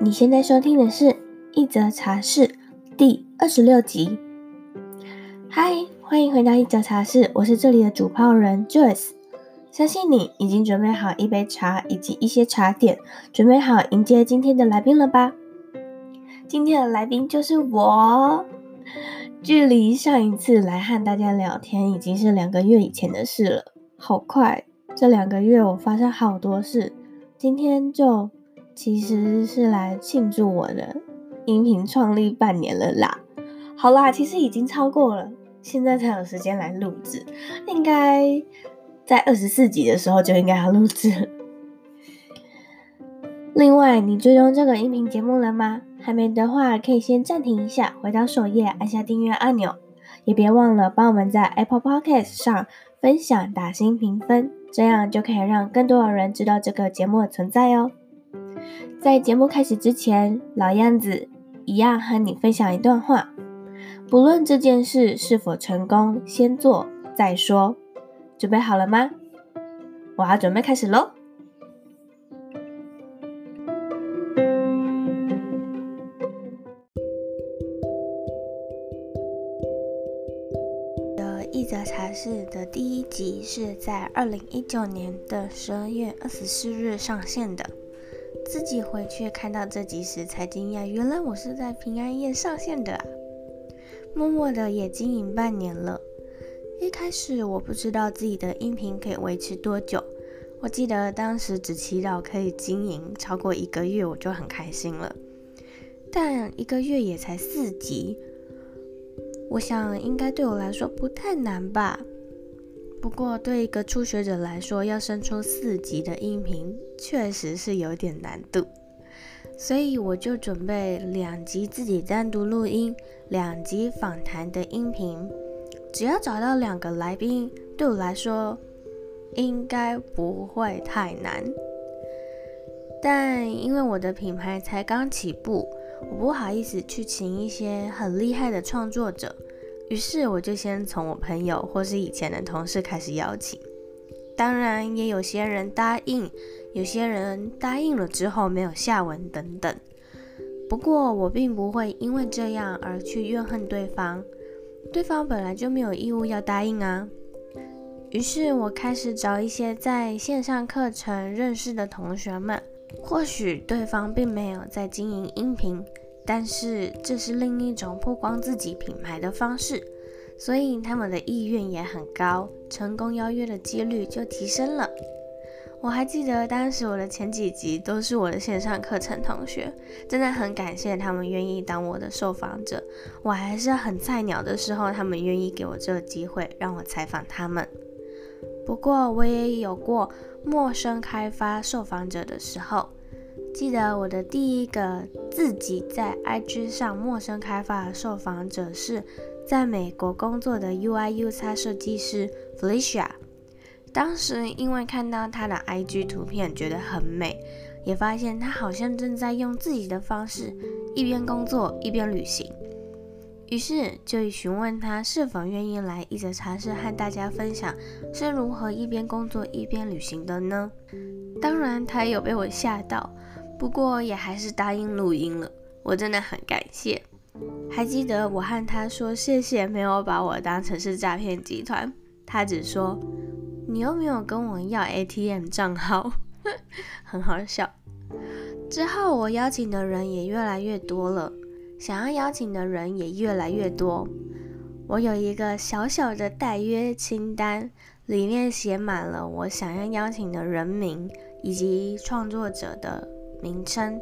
你现在收听的是一则茶室第二十六集。嗨，欢迎回到一则茶室，我是这里的主泡人 Joyce。相信你已经准备好一杯茶以及一些茶点，准备好迎接今天的来宾了吧？今天的来宾就是我。距离上一次来和大家聊天已经是两个月以前的事了，好快！这两个月我发生好多事，今天就。其实是来庆祝我的音频创立半年了啦。好啦，其实已经超过了，现在才有时间来录制，应该在二十四集的时候就应该要录制。另外，你追踪这个音频节目了吗？还没的话，可以先暂停一下，回到首页按下订阅按钮，也别忘了帮我们在 Apple Podcast 上分享、打新评分，这样就可以让更多的人知道这个节目的存在哦。在节目开始之前，老样子，一样和你分享一段话。不论这件事是否成功，先做再说。准备好了吗？我要准备开始喽。是的第一集是在二零一九年的十二月二十四日上线的。自己回去看到这集时才惊讶，原来我是在平安夜上线的啊！默默的也经营半年了。一开始我不知道自己的音频可以维持多久，我记得当时只祈祷可以经营超过一个月，我就很开心了。但一个月也才四集，我想应该对我来说不太难吧。不过，对一个初学者来说，要生出四级的音频，确实是有点难度。所以，我就准备两集自己单独录音，两集访谈的音频。只要找到两个来宾，对我来说，应该不会太难。但因为我的品牌才刚起步，我不好意思去请一些很厉害的创作者。于是我就先从我朋友或是以前的同事开始邀请，当然也有些人答应，有些人答应了之后没有下文等等。不过我并不会因为这样而去怨恨对方，对方本来就没有义务要答应啊。于是我开始找一些在线上课程认识的同学们，或许对方并没有在经营音频。但是这是另一种曝光自己品牌的方式，所以他们的意愿也很高，成功邀约的几率就提升了。我还记得当时我的前几集都是我的线上课程同学，真的很感谢他们愿意当我的受访者。我还是很菜鸟的时候，他们愿意给我这个机会让我采访他们。不过我也有过陌生开发受访者的时候。记得我的第一个自己在 IG 上陌生开发的受访者是在美国工作的 UI/UX 设计师 Felicia。当时因为看到她的 IG 图片觉得很美，也发现她好像正在用自己的方式一边工作一边旅行，于是就询问他是否愿意来一则茶室和大家分享是如何一边工作一边旅行的呢？当然，他也有被我吓到。不过也还是答应录音了，我真的很感谢。还记得我和他说谢谢，没有把我当成是诈骗集团。他只说你又没有跟我要 ATM 账号，很好笑。之后我邀请的人也越来越多了，想要邀请的人也越来越多。我有一个小小的待约清单，里面写满了我想要邀请的人名以及创作者的名称，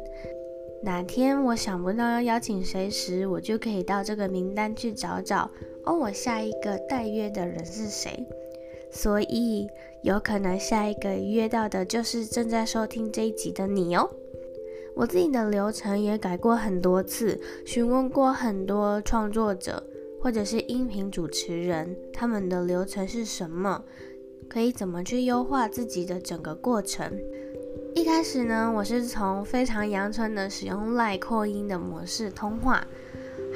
哪天我想不到要邀请谁时，我就可以到这个名单去找找哦。我下一个待约的人是谁？所以有可能下一个约到的就是正在收听这一集的你哦。我自己的流程也改过很多次，询问过很多创作者或者是音频主持人，他们的流程是什么，可以怎么去优化自己的整个过程。一开始呢，我是从非常阳春的使用 LINE 扩音的模式通话，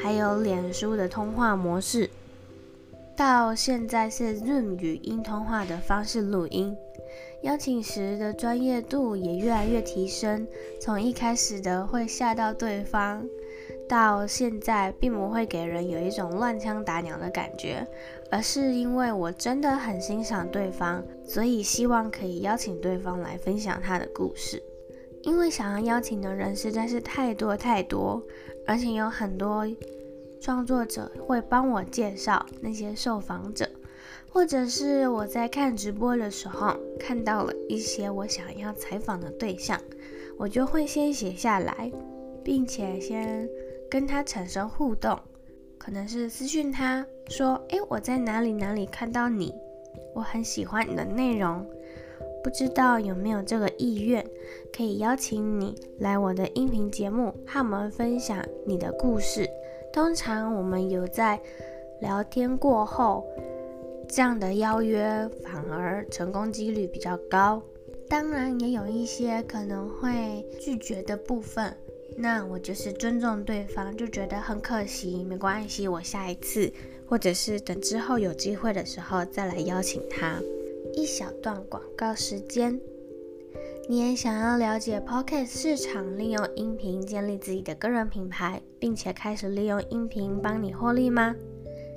还有脸书的通话模式，到现在是 Zoom 语音通话的方式录音，邀请时的专业度也越来越提升。从一开始的会吓到对方，到现在并不会给人有一种乱枪打鸟的感觉，而是因为我真的很欣赏对方，所以希望可以邀请对方来分享他的故事。因为想要邀请的人实在是太多太多，而且有很多创作者会帮我介绍那些受访者，或者是我在看直播的时候看到了一些我想要采访的对象，我就会先写下来，并且先跟他产生互动，可能是私讯他说：“诶，我在哪里哪里看到你，我很喜欢你的内容。”不知道有没有这个意愿，可以邀请你来我的音频节目，和我们分享你的故事。通常我们有在聊天过后，这样的邀约反而成功几率比较高。当然也有一些可能会拒绝的部分，那我就是尊重对方，就觉得很可惜，没关系，我下一次或者是等之后有机会的时候再来邀请他。一小段广告时间，你也想要了解 Podcast 市场，利用音频建立自己的个人品牌，并且开始利用音频帮你获利吗？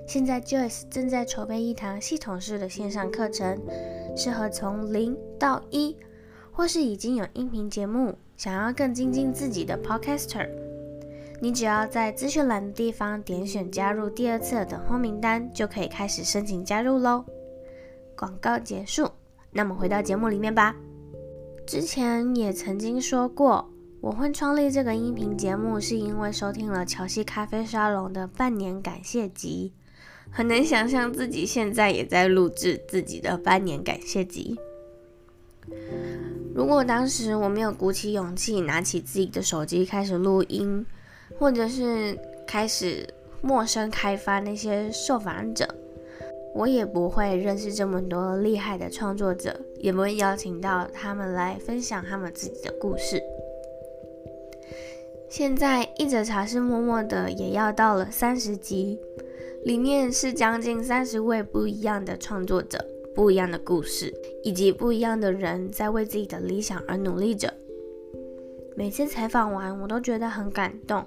现在 Joyce 正在筹备一堂系统式的线上课程，适合从零到一，或是已经有音频节目，想要更精进自己的 Podcaster。你只要在资讯栏的地方点选加入第二次的等候名单，就可以开始申请加入喽。广告结束，那么回到节目里面吧。之前也曾经说过，我会创立这个音频节目，是因为收听了乔西咖啡沙龙的半年感谢集。很难想象自己现在也在录制自己的半年感谢集。如果当时我没有鼓起勇气，拿起自己的手机开始录音，或者是开始陌生开发那些受访者。我也不会认识这么多厉害的创作者，也不会邀请到他们来分享他们自己的故事。现在一则茶室默默的也要到了三十集，里面是将近三十位不一样的创作者，不一样的故事，以及不一样的人在为自己的理想而努力着。每次采访完，我都觉得很感动，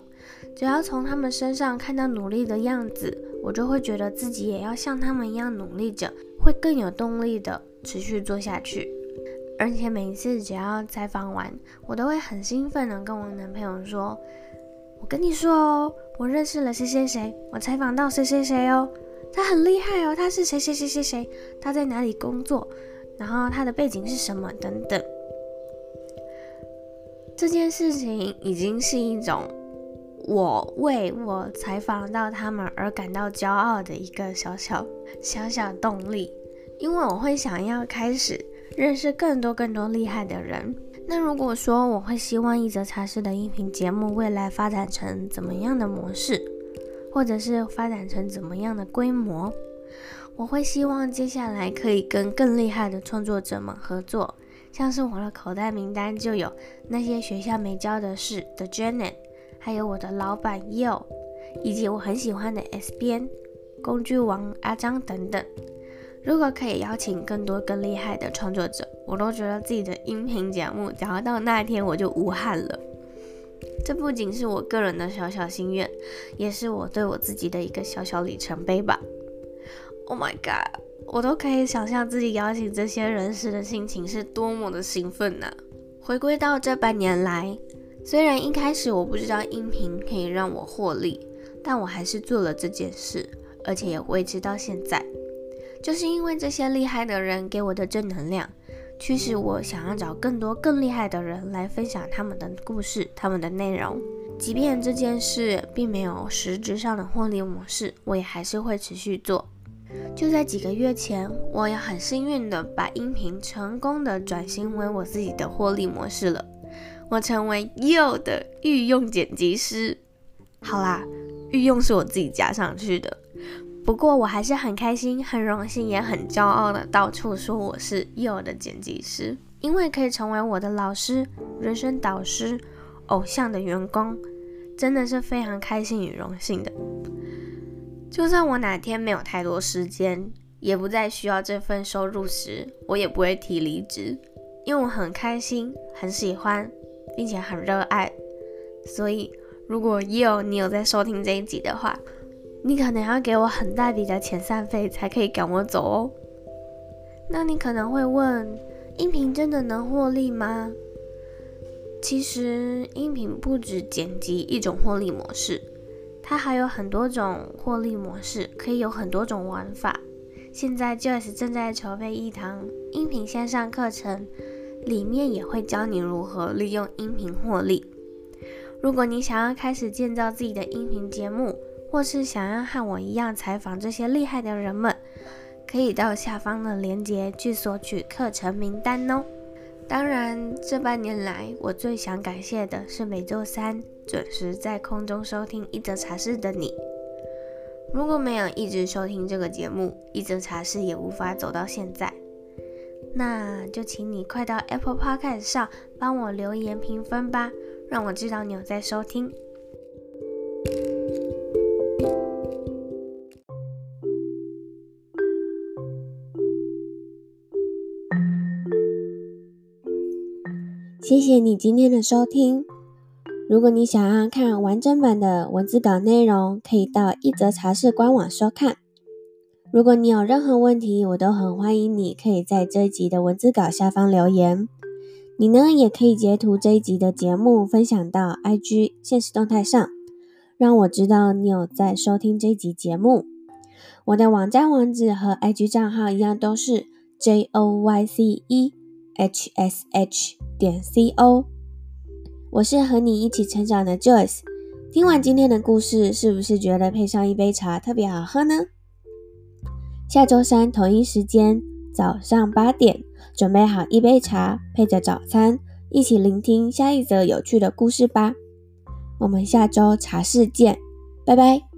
只要从他们身上看到努力的样子。我就会觉得自己也要像他们一样努力着，会更有动力的持续做下去。而且每一次只要采访完，我都会很兴奋的跟我男朋友说：“我跟你说哦，我认识了谁谁谁，我采访到谁谁谁哦，他很厉害哦，他是谁谁谁谁谁，他在哪里工作，然后他的背景是什么等等。”这件事情已经是一种。我为我采访到他们而感到骄傲的一个小小小小动力，因为我会想要开始认识更多更多厉害的人。那如果说我会希望一则茶室的音频节目未来发展成怎么样的模式，或者是发展成怎么样的规模，我会希望接下来可以跟更厉害的创作者们合作，像是我的口袋名单就有那些学校没教的事的 Janet。还有我的老板 Yo，以及我很喜欢的 S 边、工具王阿张等等。如果可以邀请更多更厉害的创作者，我都觉得自己的音频节目，讲到到那一天我就无憾了。这不仅是我个人的小小心愿，也是我对我自己的一个小小里程碑吧。Oh my god，我都可以想象自己邀请这些人士的心情是多么的兴奋呢、啊！回归到这半年来。虽然一开始我不知道音频可以让我获利，但我还是做了这件事，而且也维持到现在。就是因为这些厉害的人给我的正能量，驱使我想要找更多更厉害的人来分享他们的故事、他们的内容。即便这件事并没有实质上的获利模式，我也还是会持续做。就在几个月前，我也很幸运的把音频成功的转型为我自己的获利模式了。我成为 Yo 的御用剪辑师。好啦，御用是我自己加上去的。不过我还是很开心、很荣幸，也很骄傲的到处说我是 Yo 的剪辑师，因为可以成为我的老师、人生导师、偶像的员工，真的是非常开心与荣幸的。就算我哪天没有太多时间，也不再需要这份收入时，我也不会提离职，因为我很开心、很喜欢，并且很热爱。所以，如果有你有在收听这一集的话，你可能要给我很大笔的遣散费才可以赶我走哦。那你可能会问，音频真的能获利吗？其实，音频不止剪辑一种获利模式，它还有很多种获利模式，可以有很多种玩法。现在 Joyce 正在筹备一堂音频线上课程，里面也会教你如何利用音频获利。如果你想要开始建造自己的音频节目，或是想要和我一样采访这些厉害的人们，可以到下方的链接去索取课程名单哦。当然，这半年来，我最想感谢的是每周三准时在空中收听一则茶室的你。如果没有一直收听这个节目，一则茶室也无法走到现在。那就请你快到 Apple Podcast 上帮我留言评分吧，让我知道你有在收听。谢谢你今天的收听。如果你想要看完整版的文字稿内容，可以到一则茶室官网收看。如果你有任何问题，我都很欢迎你可以在这一集的文字稿下方留言。你呢，也可以截图这一集的节目分享到 IG 现实动态上，让我知道你有在收听这一集节目。我的网站网址和 IG 账号一样，都是 J O Y C E H S H 点 C O。我是和你一起成长的 Joyce。听完今天的故事，是不是觉得配上一杯茶特别好喝呢？下周三同一时间早上八点，准备好一杯茶，配着早餐，一起聆听下一则有趣的故事吧。我们下周茶室见，拜拜。